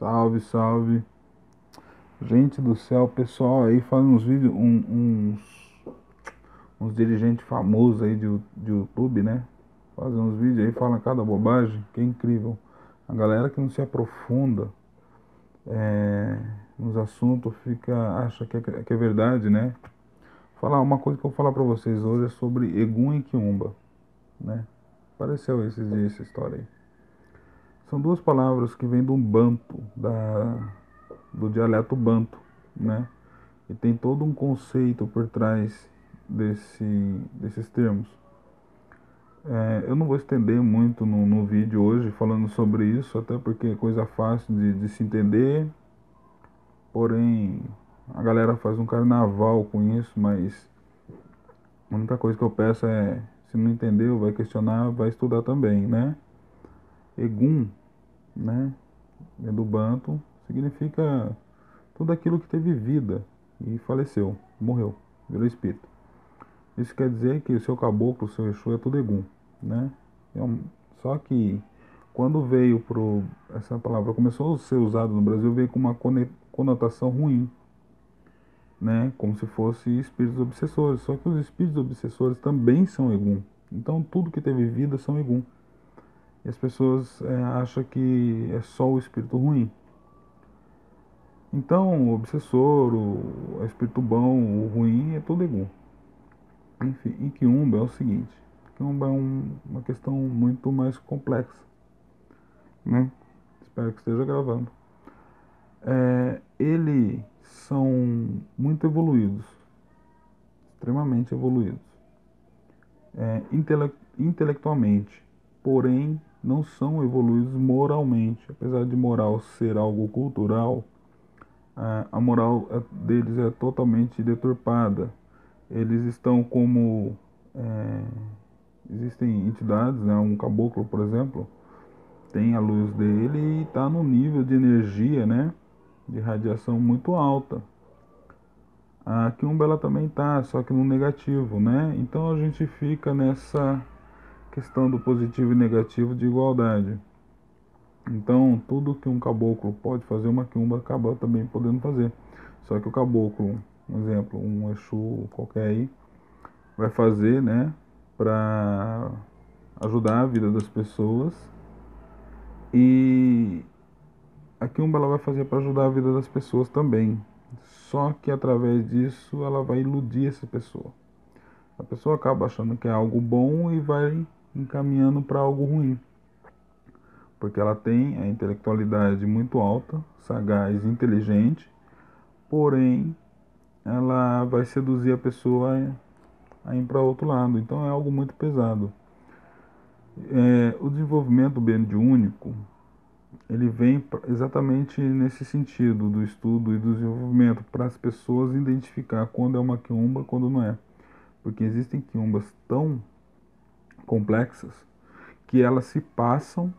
Salve, salve. Gente do céu, pessoal aí faz uns vídeos, um, uns, uns dirigentes famosos aí de, de YouTube, né? Fazem uns vídeos aí, falam cada bobagem, que é incrível. A galera que não se aprofunda é, nos assuntos fica, acha que é, que é verdade, né? Falar uma coisa que eu vou falar pra vocês hoje é sobre Egum e Quiumba, né? Apareceu esses dias essa história aí. São duas palavras que vêm do banto, da, do dialeto banto, né? E tem todo um conceito por trás desse, desses termos. É, eu não vou estender muito no, no, vídeo hoje falando sobre isso, até porque é coisa fácil de, de se entender. Porém, a galera faz um carnaval com isso, mas a única coisa que eu peço é, se não entendeu, vai questionar, vai estudar também, né? Egum né? É do banto, significa tudo aquilo que teve vida e faleceu, morreu, virou espírito. Isso quer dizer que o seu caboclo, o seu Exu é tudo Egum, né? É só que quando veio pro essa palavra começou a ser usada no Brasil, veio com uma conotação ruim, né? Como se fosse espíritos obsessores. Só que os espíritos obsessores também são Egum. Então tudo que teve vida são Egum. E as pessoas é, acham que é só o espírito ruim. Então, o obsessor, o espírito bom, o ruim é tudo igual. Enfim, em Kiumba é o seguinte: Kiumba é um, uma questão muito mais complexa. Né? Espero que esteja gravando. É, eles são muito evoluídos, extremamente evoluídos, é, intele intelectualmente, porém não são evoluídos moralmente. Apesar de moral ser algo cultural, a moral deles é totalmente deturpada. Eles estão como. É, existem entidades, né? um caboclo, por exemplo, tem a luz dele e está no nível de energia, né? de radiação muito alta. A Kiumbela também está, só que no negativo, né? Então a gente fica nessa questão do positivo e negativo de igualdade. Então, tudo que um caboclo pode fazer, uma quiumba acaba também podendo fazer. Só que o caboclo, um exemplo, um Exu qualquer aí, vai fazer, né, para ajudar a vida das pessoas. E a quiumba ela vai fazer para ajudar a vida das pessoas também. Só que através disso ela vai iludir essa pessoa. A pessoa acaba achando que é algo bom e vai encaminhando para algo ruim. Porque ela tem a intelectualidade muito alta, sagaz, inteligente, porém ela vai seduzir a pessoa a ir para outro lado. Então é algo muito pesado. É, o desenvolvimento único ele vem exatamente nesse sentido do estudo e do desenvolvimento para as pessoas identificar quando é uma quiumba, quando não é. Porque existem quiumbas tão complexas que elas se passam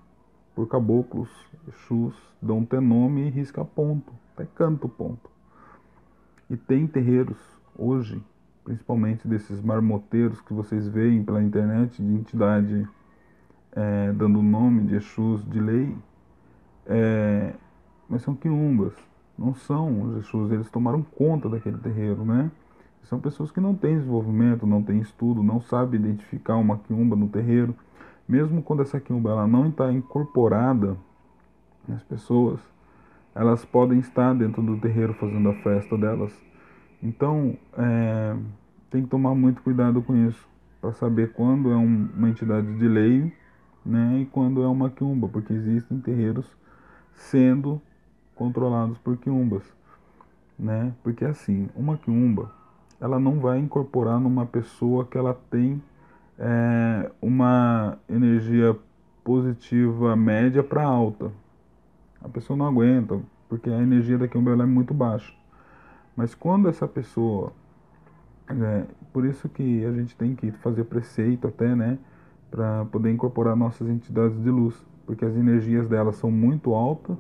por caboclos, exus, dão até nome e risca ponto, até canto ponto. E tem terreiros hoje, principalmente desses marmoteiros que vocês veem pela internet de entidade é, dando nome de Exus de lei, é, mas são quiumbas, não são os Exus, eles tomaram conta daquele terreiro, né? São pessoas que não têm desenvolvimento, não têm estudo, não sabem identificar uma quiumba no terreiro. Mesmo quando essa quiumba ela não está incorporada nas pessoas, elas podem estar dentro do terreiro fazendo a festa delas. Então, é, tem que tomar muito cuidado com isso, para saber quando é um, uma entidade de lei né, e quando é uma quiumba, porque existem terreiros sendo controlados por quiumbas. Né? Porque assim, uma quiumba ela não vai incorporar numa pessoa que ela tem é, uma energia positiva média para alta. A pessoa não aguenta, porque a energia da Kimbel é muito baixa. Mas quando essa pessoa. É, por isso que a gente tem que fazer preceito até, né? Para poder incorporar nossas entidades de luz. Porque as energias delas são muito altas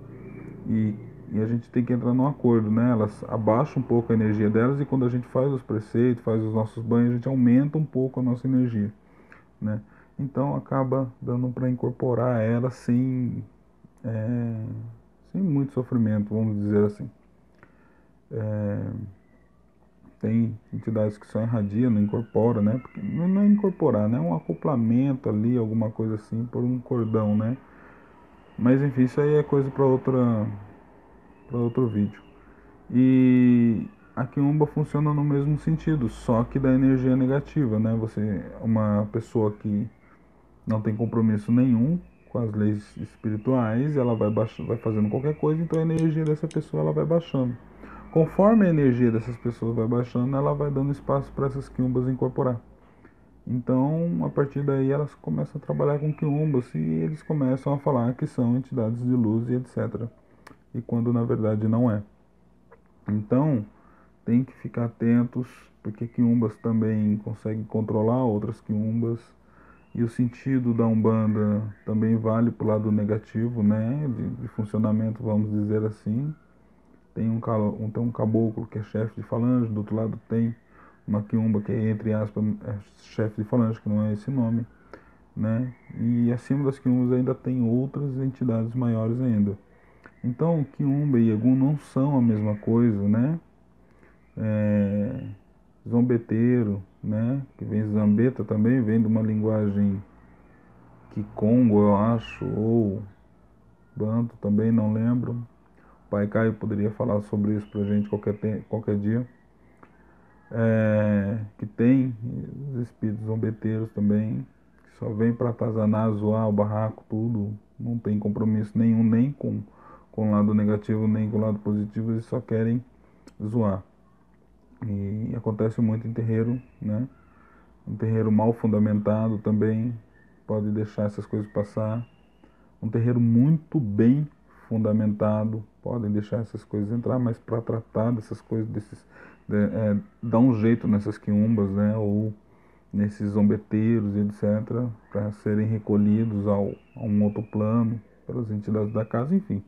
e e a gente tem que entrar num acordo, né? Elas abaixam um pouco a energia delas e quando a gente faz os preceitos, faz os nossos banhos, a gente aumenta um pouco a nossa energia, né? Então acaba dando para incorporar ela sem, é, sem muito sofrimento, vamos dizer assim. É, tem entidades que só irradia, não incorpora, né? Porque não é incorporar, né? É um acoplamento ali, alguma coisa assim, por um cordão, né? Mas enfim, isso aí é coisa para outra para outro vídeo. E a quiumba funciona no mesmo sentido, só que da energia negativa, né? Você uma pessoa que não tem compromisso nenhum com as leis espirituais, ela vai baixando, vai fazendo qualquer coisa, então a energia dessa pessoa ela vai baixando. Conforme a energia dessas pessoas vai baixando, ela vai dando espaço para essas quiumbas incorporar. Então, a partir daí, elas começam a trabalhar com quiumbas e eles começam a falar que são entidades de luz e etc. E quando na verdade não é. Então, tem que ficar atentos, porque quiumbas também conseguem controlar outras quiumbas. E o sentido da Umbanda também vale para o lado negativo, né? De, de, funcionamento, vamos dizer assim. Tem um, tem um caboclo que é chefe de falange, do outro lado tem uma quiumba que é, entre aspas, é chefe de falange, que não é esse nome. Né? E acima das quiumbas ainda tem outras entidades maiores ainda. Então, quiumba e egum não são a mesma coisa, né? É, zombeteiro, né? Que vem zambeta também, vem de uma linguagem que Congo, eu acho, ou Banto também, não lembro. O Pai Caio poderia falar sobre isso pra gente qualquer, qualquer dia. É, que tem os espíritos zombeteiros também, que só vem para atazanar, zoar o barraco, tudo. Não tem compromisso nenhum, nem com, com o lado negativo, nem com o lado positivo, eles só querem zoar. E acontece muito em terreiro, né? Um terreiro mal fundamentado também pode deixar essas coisas passar. Um terreiro muito bem fundamentado podem deixar essas coisas entrar, mas para tratar dessas coisas, desses, de, é, dar um jeito nessas quiumbas, né? Ou nesses zombeteiros, etc., para serem recolhidos ao, a um outro plano pelas entidades da casa, enfim.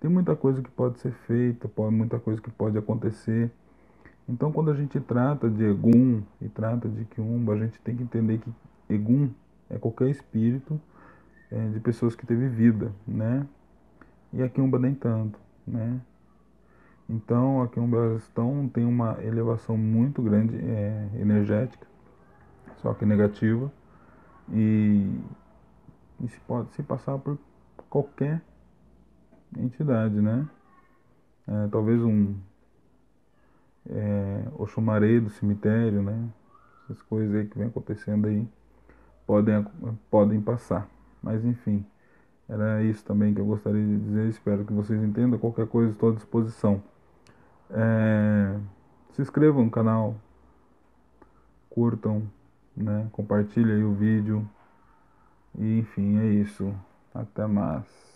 Tem muita coisa que pode ser feita, pode, muita coisa que pode acontecer. Então, quando a gente trata de Egum e trata de Kiumba, a gente tem que entender que Egum é qualquer espírito é, de pessoas que teve vida, né? E a Kiumba nem tanto, né? Então, a Kiumba estão, tem uma elevação muito grande é, energética, só que negativa, e, e se pode se passar por qualquer entidade, né? É, talvez um é, Oxumaré do cemitério, né? Essas coisas aí que vem acontecendo aí podem, podem passar. Mas enfim, era isso também que eu gostaria de dizer. Espero que vocês entendam. Qualquer coisa estou à disposição. É, se inscrevam no canal, curtam, né? Compartilhem o vídeo. E enfim, é isso. Até mais.